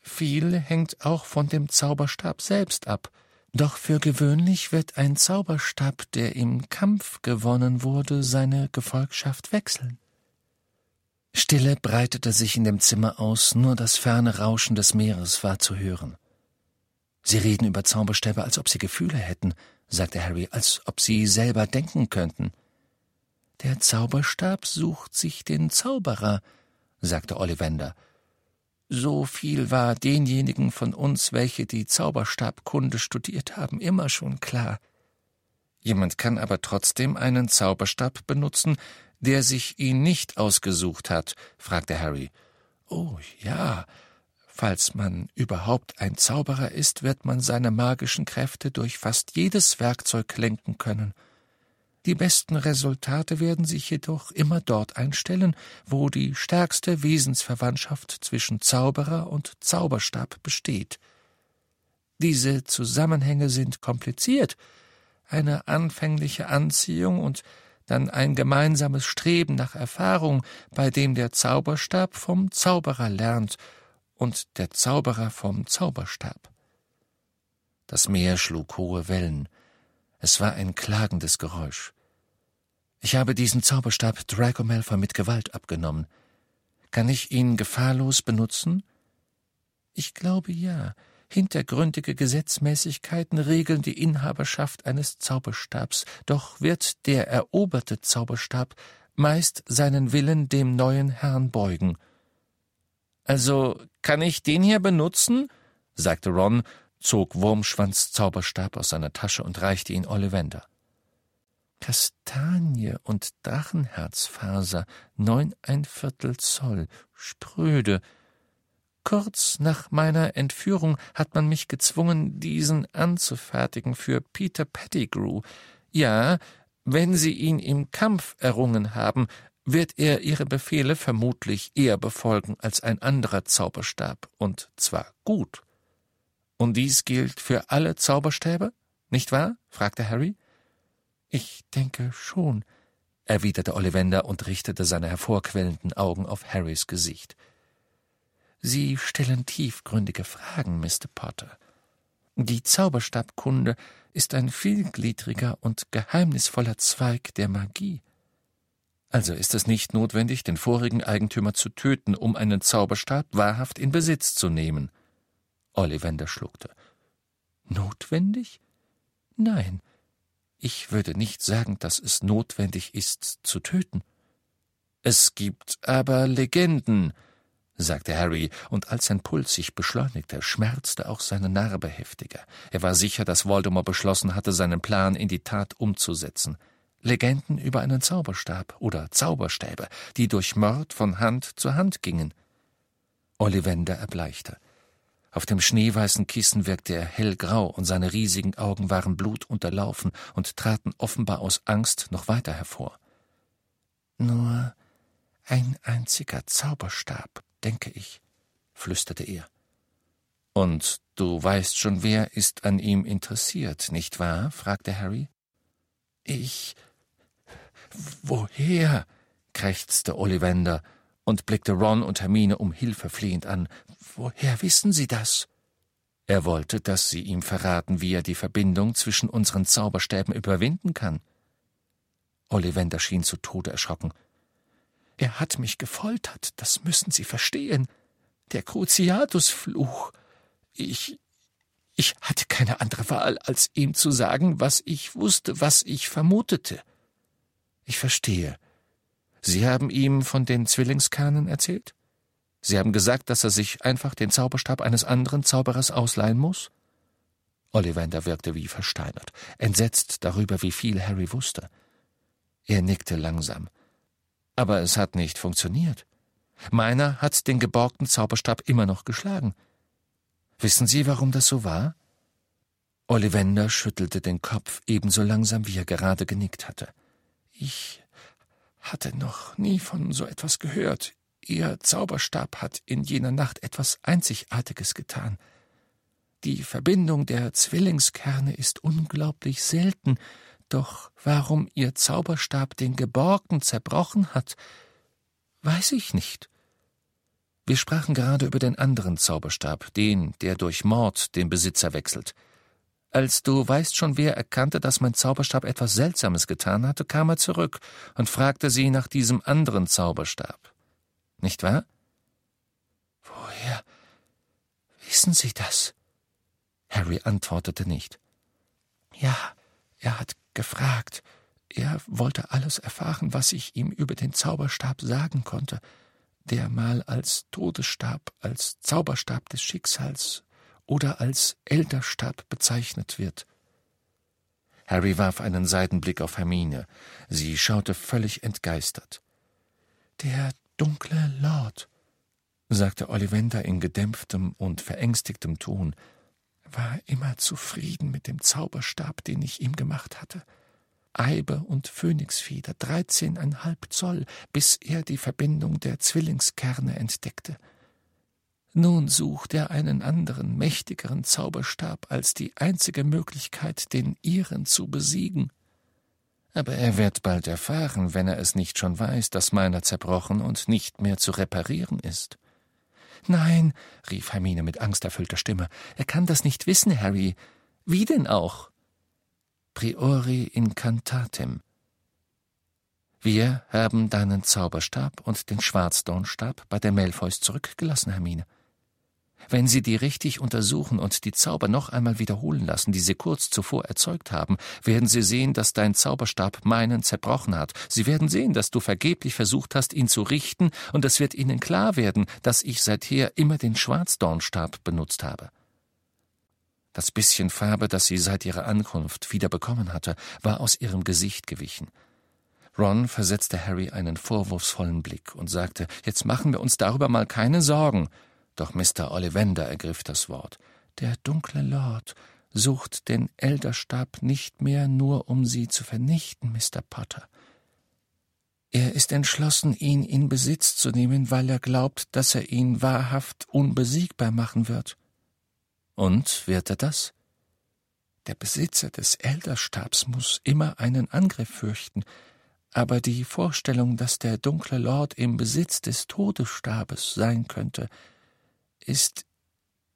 Viel hängt auch von dem Zauberstab selbst ab. Doch für gewöhnlich wird ein Zauberstab, der im Kampf gewonnen wurde, seine Gefolgschaft wechseln. Stille breitete sich in dem Zimmer aus, nur das ferne Rauschen des Meeres war zu hören. Sie reden über Zauberstäbe, als ob sie Gefühle hätten, sagte Harry, als ob sie selber denken könnten. Der Zauberstab sucht sich den Zauberer, sagte Ollivander. So viel war denjenigen von uns, welche die Zauberstabkunde studiert haben, immer schon klar. Jemand kann aber trotzdem einen Zauberstab benutzen, der sich ihn nicht ausgesucht hat, fragte Harry. Oh ja, Falls man überhaupt ein Zauberer ist, wird man seine magischen Kräfte durch fast jedes Werkzeug lenken können. Die besten Resultate werden sich jedoch immer dort einstellen, wo die stärkste Wesensverwandtschaft zwischen Zauberer und Zauberstab besteht. Diese Zusammenhänge sind kompliziert, eine anfängliche Anziehung und dann ein gemeinsames Streben nach Erfahrung, bei dem der Zauberstab vom Zauberer lernt und der Zauberer vom Zauberstab. Das Meer schlug hohe Wellen. Es war ein klagendes Geräusch. Ich habe diesen Zauberstab Draco Malfoy mit Gewalt abgenommen. Kann ich ihn gefahrlos benutzen? Ich glaube ja. Hintergründige Gesetzmäßigkeiten regeln die Inhaberschaft eines Zauberstabs, doch wird der eroberte Zauberstab meist seinen Willen dem neuen Herrn beugen. Also kann ich den hier benutzen? sagte Ron, zog Wurmschwanz Zauberstab aus seiner Tasche und reichte ihn Ollivander. Kastanie und Drachenherzfaser, neun ein Viertel Zoll, spröde, Kurz nach meiner Entführung hat man mich gezwungen, diesen anzufertigen für Peter Pettigrew. Ja, wenn Sie ihn im Kampf errungen haben, wird er Ihre Befehle vermutlich eher befolgen als ein anderer Zauberstab, und zwar gut. Und dies gilt für alle Zauberstäbe, nicht wahr? fragte Harry. Ich denke schon, erwiderte Ollivander und richtete seine hervorquellenden Augen auf Harrys Gesicht. Sie stellen tiefgründige Fragen, Mr. Potter. Die Zauberstabkunde ist ein vielgliedriger und geheimnisvoller Zweig der Magie. Also ist es nicht notwendig, den vorigen Eigentümer zu töten, um einen Zauberstab wahrhaft in Besitz zu nehmen. Ollivander schluckte. Notwendig? Nein, ich würde nicht sagen, dass es notwendig ist, zu töten. Es gibt aber Legenden, sagte Harry, und als sein Puls sich beschleunigte, schmerzte auch seine Narbe heftiger. Er war sicher, dass Voldemort beschlossen hatte, seinen Plan in die Tat umzusetzen. Legenden über einen Zauberstab oder Zauberstäbe, die durch Mord von Hand zu Hand gingen. Ollivander erbleichte. Auf dem schneeweißen Kissen wirkte er hellgrau, und seine riesigen Augen waren blutunterlaufen und traten offenbar aus Angst noch weiter hervor. Nur ein einziger Zauberstab, denke ich, flüsterte er. Und du weißt schon, wer ist an ihm interessiert, nicht wahr? fragte Harry. Ich. Woher? krächzte Ollivander und blickte Ron und Hermine um Hilfe flehend an. Woher wissen Sie das? Er wollte, dass sie ihm verraten, wie er die Verbindung zwischen unseren Zauberstäben überwinden kann. Ollivander schien zu Tode erschrocken. Er hat mich gefoltert, das müssen Sie verstehen. Der Cruciatusfluch. Ich. Ich hatte keine andere Wahl, als ihm zu sagen, was ich wusste, was ich vermutete. Ich verstehe. Sie haben ihm von den Zwillingskernen erzählt? Sie haben gesagt, dass er sich einfach den Zauberstab eines anderen Zauberers ausleihen muss? Ollivander wirkte wie versteinert, entsetzt darüber, wie viel Harry wusste. Er nickte langsam. Aber es hat nicht funktioniert. Meiner hat den geborgten Zauberstab immer noch geschlagen. Wissen Sie, warum das so war? Ollivander schüttelte den Kopf ebenso langsam, wie er gerade genickt hatte. Ich hatte noch nie von so etwas gehört. Ihr Zauberstab hat in jener Nacht etwas Einzigartiges getan. Die Verbindung der Zwillingskerne ist unglaublich selten, doch warum ihr Zauberstab den Geborgten zerbrochen hat, weiß ich nicht. Wir sprachen gerade über den anderen Zauberstab, den, der durch Mord den Besitzer wechselt. Als du weißt schon, wer erkannte, dass mein Zauberstab etwas Seltsames getan hatte, kam er zurück und fragte sie nach diesem anderen Zauberstab. Nicht wahr? Woher wissen Sie das? Harry antwortete nicht. Ja, er hat gefragt. Er wollte alles erfahren, was ich ihm über den Zauberstab sagen konnte, der mal als Todesstab, als Zauberstab des Schicksals oder als Elderstab bezeichnet wird. Harry warf einen Seitenblick auf Hermine. Sie schaute völlig entgeistert. Der dunkle Lord. sagte Ollivander in gedämpftem und verängstigtem Ton, war immer zufrieden mit dem Zauberstab, den ich ihm gemacht hatte. Eibe und Phönixfeder, dreizehneinhalb Zoll, bis er die Verbindung der Zwillingskerne entdeckte. Nun sucht er einen anderen, mächtigeren Zauberstab als die einzige Möglichkeit, den ihren zu besiegen. Aber er wird bald erfahren, wenn er es nicht schon weiß, dass meiner zerbrochen und nicht mehr zu reparieren ist. Nein, rief Hermine mit angsterfüllter Stimme, er kann das nicht wissen, Harry. Wie denn auch? Priori incantatem. Wir haben deinen Zauberstab und den Schwarzdornstab bei der Malfoys zurückgelassen, Hermine. Wenn Sie die richtig untersuchen und die Zauber noch einmal wiederholen lassen, die Sie kurz zuvor erzeugt haben, werden Sie sehen, dass dein Zauberstab meinen zerbrochen hat. Sie werden sehen, dass du vergeblich versucht hast, ihn zu richten, und es wird Ihnen klar werden, dass ich seither immer den Schwarzdornstab benutzt habe. Das bisschen Farbe, das sie seit ihrer Ankunft wieder bekommen hatte, war aus ihrem Gesicht gewichen. Ron versetzte Harry einen vorwurfsvollen Blick und sagte, Jetzt machen wir uns darüber mal keine Sorgen. Doch Mr. Ollivander ergriff das Wort. Der dunkle Lord sucht den Elderstab nicht mehr nur, um sie zu vernichten, Mr. Potter. Er ist entschlossen, ihn in Besitz zu nehmen, weil er glaubt, dass er ihn wahrhaft unbesiegbar machen wird. Und wird er das? Der Besitzer des Elderstabs muss immer einen Angriff fürchten, aber die Vorstellung, dass der dunkle Lord im Besitz des Todesstabes sein könnte, ist,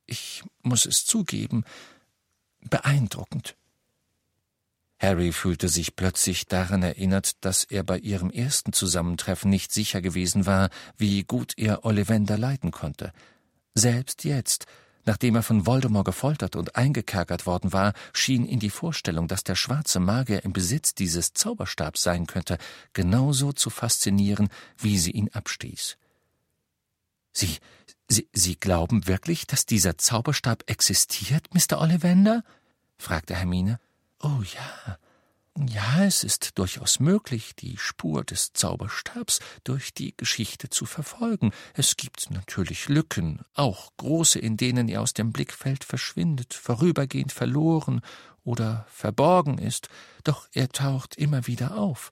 ich muss es zugeben, beeindruckend. Harry fühlte sich plötzlich daran erinnert, dass er bei ihrem ersten Zusammentreffen nicht sicher gewesen war, wie gut er Ollivander leiten konnte. Selbst jetzt, nachdem er von Voldemort gefoltert und eingekerkert worden war, schien ihn die Vorstellung, dass der schwarze Magier im Besitz dieses Zauberstabs sein könnte, genauso zu faszinieren, wie sie ihn abstieß. Sie, Sie, Sie glauben wirklich, dass dieser Zauberstab existiert, Mr. Ollivander? fragte Hermine. Oh ja. Ja, es ist durchaus möglich, die Spur des Zauberstabs durch die Geschichte zu verfolgen. Es gibt natürlich Lücken, auch große, in denen er aus dem Blickfeld verschwindet, vorübergehend verloren oder verborgen ist, doch er taucht immer wieder auf.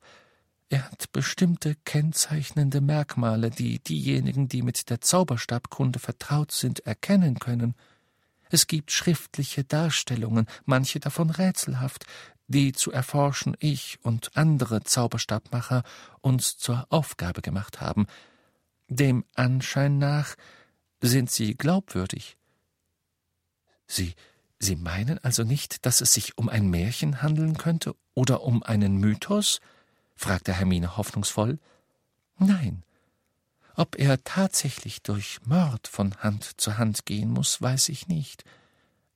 Er hat bestimmte kennzeichnende Merkmale, die diejenigen, die mit der Zauberstabkunde vertraut sind, erkennen können. Es gibt schriftliche Darstellungen, manche davon rätselhaft, die zu erforschen ich und andere Zauberstabmacher uns zur Aufgabe gemacht haben. Dem Anschein nach sind sie glaubwürdig. Sie Sie meinen also nicht, dass es sich um ein Märchen handeln könnte oder um einen Mythos? Fragte Hermine hoffnungsvoll. Nein. Ob er tatsächlich durch Mord von Hand zu Hand gehen muss, weiß ich nicht.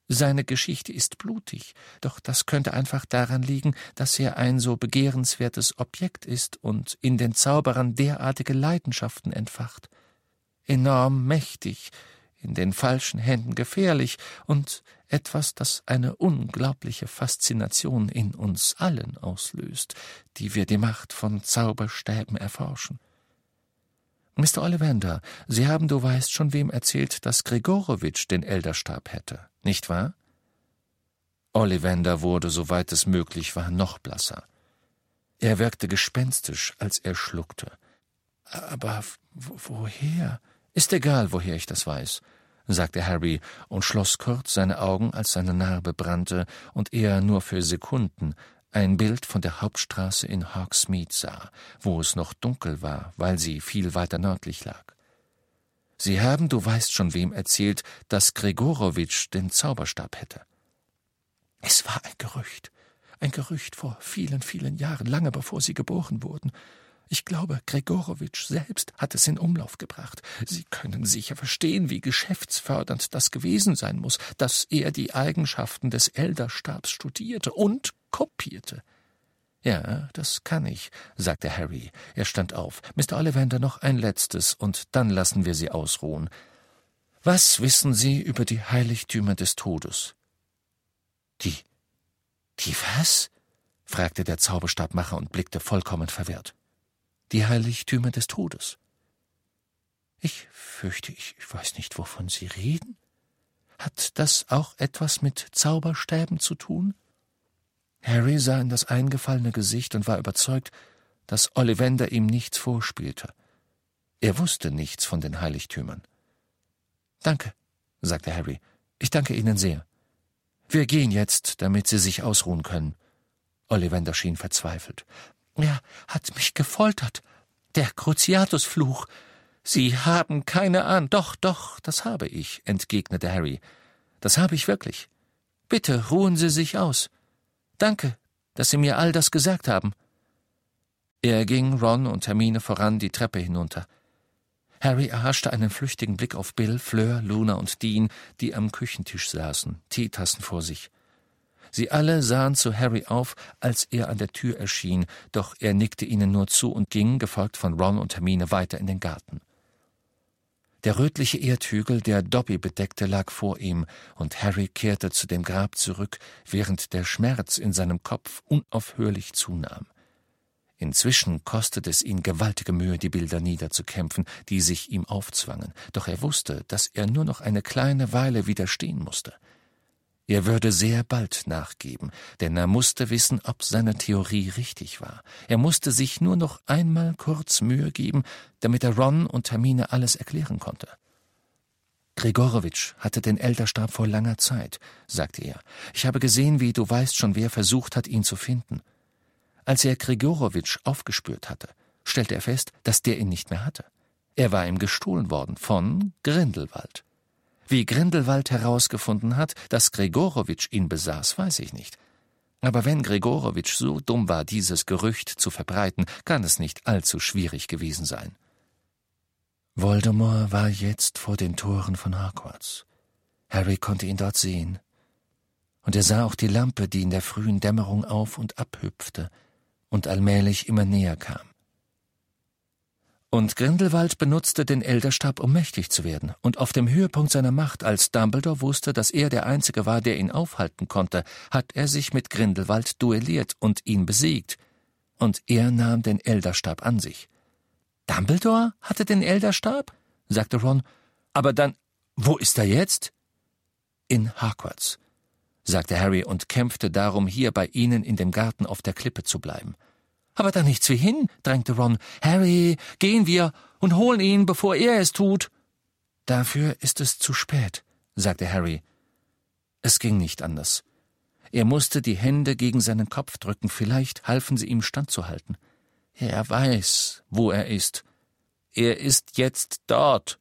Seine Geschichte ist blutig, doch das könnte einfach daran liegen, dass er ein so begehrenswertes Objekt ist und in den Zauberern derartige Leidenschaften entfacht. Enorm mächtig, in den falschen Händen gefährlich und etwas, das eine unglaubliche Faszination in uns allen auslöst, die wir die Macht von Zauberstäben erforschen. Mr. Ollivander, Sie haben, du weißt, schon wem erzählt, dass Gregorowitsch den Elderstab hätte, nicht wahr? Ollivander wurde, soweit es möglich war, noch blasser. Er wirkte gespenstisch, als er schluckte. Aber woher? Ist egal, woher ich das weiß sagte Harry und schloss kurz seine Augen, als seine Narbe brannte und er nur für Sekunden ein Bild von der Hauptstraße in Hogsmeade sah, wo es noch dunkel war, weil sie viel weiter nördlich lag. Sie haben, du weißt schon wem, erzählt, dass Gregorowitsch den Zauberstab hätte. Es war ein Gerücht, ein Gerücht vor vielen, vielen Jahren, lange bevor Sie geboren wurden. Ich glaube, Gregorowitsch selbst hat es in Umlauf gebracht. Sie können sicher verstehen, wie geschäftsfördernd das gewesen sein muss, dass er die Eigenschaften des Elderstabs studierte und kopierte. Ja, das kann ich, sagte Harry. Er stand auf. Mr. Ollivander noch ein letztes, und dann lassen wir Sie ausruhen. Was wissen Sie über die Heiligtümer des Todes? Die. Die was? fragte der Zauberstabmacher und blickte vollkommen verwirrt die Heiligtümer des Todes. Ich fürchte ich, weiß nicht, wovon Sie reden. Hat das auch etwas mit Zauberstäben zu tun? Harry sah in das eingefallene Gesicht und war überzeugt, dass Ollivander ihm nichts vorspielte. Er wusste nichts von den Heiligtümern. Danke, sagte Harry. Ich danke Ihnen sehr. Wir gehen jetzt, damit Sie sich ausruhen können. Ollivander schien verzweifelt. Er hat mich gefoltert. Der Cruciatusfluch. Sie haben keine Ahnung. Doch, doch, das habe ich, entgegnete Harry. Das habe ich wirklich. Bitte ruhen Sie sich aus. Danke, dass Sie mir all das gesagt haben. Er ging Ron und Hermine voran die Treppe hinunter. Harry erhaschte einen flüchtigen Blick auf Bill, Fleur, Luna und Dean, die am Küchentisch saßen, Teetassen vor sich. Sie alle sahen zu Harry auf, als er an der Tür erschien, doch er nickte ihnen nur zu und ging, gefolgt von Ron und Hermine, weiter in den Garten. Der rötliche Erdhügel, der Dobby bedeckte, lag vor ihm, und Harry kehrte zu dem Grab zurück, während der Schmerz in seinem Kopf unaufhörlich zunahm. Inzwischen kostete es ihn gewaltige Mühe, die Bilder niederzukämpfen, die sich ihm aufzwangen, doch er wusste, dass er nur noch eine kleine Weile widerstehen musste. Er würde sehr bald nachgeben, denn er musste wissen, ob seine Theorie richtig war. Er musste sich nur noch einmal kurz Mühe geben, damit er Ron und Hermine alles erklären konnte. Gregorowitsch hatte den Elderstab vor langer Zeit, sagte er. Ich habe gesehen, wie du weißt schon, wer versucht hat, ihn zu finden. Als er Gregorowitsch aufgespürt hatte, stellte er fest, dass der ihn nicht mehr hatte. Er war ihm gestohlen worden von Grindelwald. Wie Grindelwald herausgefunden hat, dass Gregorowitsch ihn besaß, weiß ich nicht. Aber wenn Gregorowitsch so dumm war, dieses Gerücht zu verbreiten, kann es nicht allzu schwierig gewesen sein. Voldemort war jetzt vor den Toren von Hogwarts. Harry konnte ihn dort sehen. Und er sah auch die Lampe, die in der frühen Dämmerung auf und abhüpfte und allmählich immer näher kam. Und Grindelwald benutzte den Elderstab, um mächtig zu werden. Und auf dem Höhepunkt seiner Macht, als Dumbledore wusste, dass er der Einzige war, der ihn aufhalten konnte, hat er sich mit Grindelwald duelliert und ihn besiegt. Und er nahm den Elderstab an sich. Dumbledore hatte den Elderstab? sagte Ron. Aber dann, wo ist er jetzt? In Hogwarts, sagte Harry und kämpfte darum, hier bei ihnen in dem Garten auf der Klippe zu bleiben. Aber da nichts wie hin, drängte Ron. Harry, gehen wir und holen ihn, bevor er es tut. Dafür ist es zu spät, sagte Harry. Es ging nicht anders. Er musste die Hände gegen seinen Kopf drücken, vielleicht halfen sie ihm standzuhalten. Er weiß, wo er ist. Er ist jetzt dort.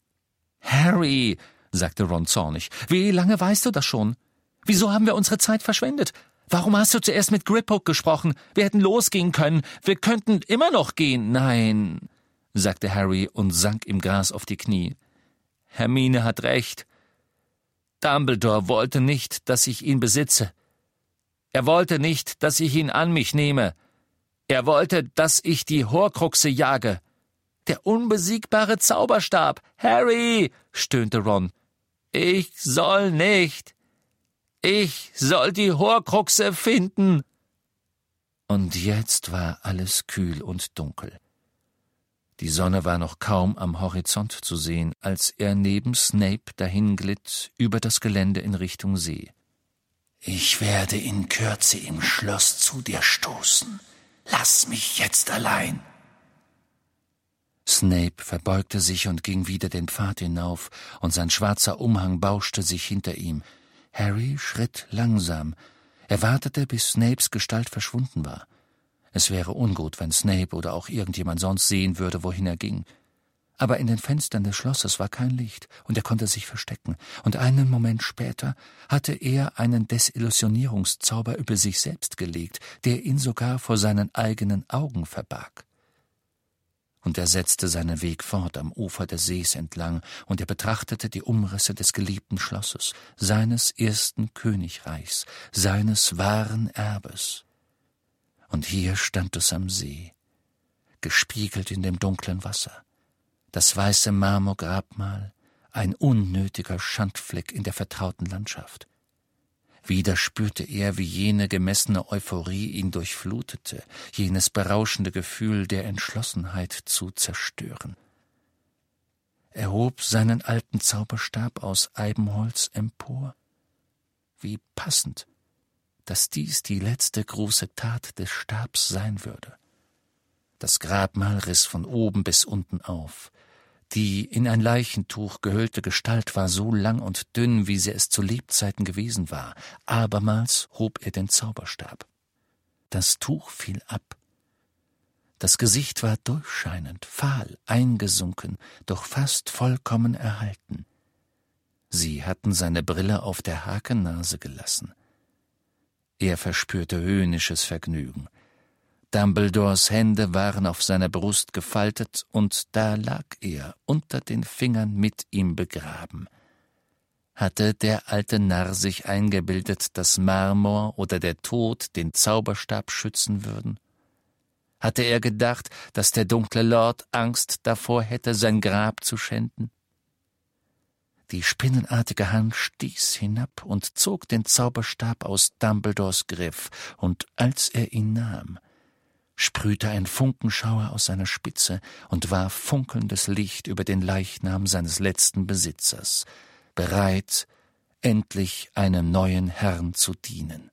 Harry, sagte Ron zornig, wie lange weißt du das schon? Wieso haben wir unsere Zeit verschwendet? Warum hast du zuerst mit Griphook gesprochen? Wir hätten losgehen können. Wir könnten immer noch gehen. Nein, sagte Harry und sank im Gras auf die Knie. Hermine hat recht. Dumbledore wollte nicht, dass ich ihn besitze. Er wollte nicht, dass ich ihn an mich nehme. Er wollte, dass ich die Horcruxe jage. Der unbesiegbare Zauberstab. Harry, stöhnte Ron. Ich soll nicht. Ich soll die Horcruxe finden. Und jetzt war alles kühl und dunkel. Die Sonne war noch kaum am Horizont zu sehen, als er neben Snape dahinglitt über das Gelände in Richtung See. Ich werde in Kürze im Schloss zu dir stoßen. Lass mich jetzt allein. Snape verbeugte sich und ging wieder den Pfad hinauf, und sein schwarzer Umhang bauschte sich hinter ihm. Harry schritt langsam. Er wartete, bis Snapes Gestalt verschwunden war. Es wäre ungut, wenn Snape oder auch irgendjemand sonst sehen würde, wohin er ging. Aber in den Fenstern des Schlosses war kein Licht, und er konnte sich verstecken, und einen Moment später hatte er einen Desillusionierungszauber über sich selbst gelegt, der ihn sogar vor seinen eigenen Augen verbarg und er setzte seinen Weg fort am Ufer des Sees entlang, und er betrachtete die Umrisse des geliebten Schlosses, seines ersten Königreichs, seines wahren Erbes. Und hier stand es am See, gespiegelt in dem dunklen Wasser, das weiße Marmorgrabmal, ein unnötiger Schandfleck in der vertrauten Landschaft. Wieder spürte er, wie jene gemessene Euphorie ihn durchflutete, jenes berauschende Gefühl der Entschlossenheit zu zerstören. Er hob seinen alten Zauberstab aus Eibenholz empor. Wie passend, dass dies die letzte große Tat des Stabs sein würde. Das Grabmal riss von oben bis unten auf. Die in ein Leichentuch gehüllte Gestalt war so lang und dünn, wie sie es zu Lebzeiten gewesen war. Abermals hob er den Zauberstab. Das Tuch fiel ab. Das Gesicht war durchscheinend, fahl, eingesunken, doch fast vollkommen erhalten. Sie hatten seine Brille auf der Hakennase gelassen. Er verspürte höhnisches Vergnügen. Dumbledores Hände waren auf seiner Brust gefaltet, und da lag er unter den Fingern mit ihm begraben. Hatte der alte Narr sich eingebildet, dass Marmor oder der Tod den Zauberstab schützen würden? Hatte er gedacht, dass der dunkle Lord Angst davor hätte, sein Grab zu schänden? Die spinnenartige Hand stieß hinab und zog den Zauberstab aus Dumbledores Griff, und als er ihn nahm, sprühte ein Funkenschauer aus seiner Spitze und warf funkelndes Licht über den Leichnam seines letzten Besitzers, bereit, endlich einem neuen Herrn zu dienen.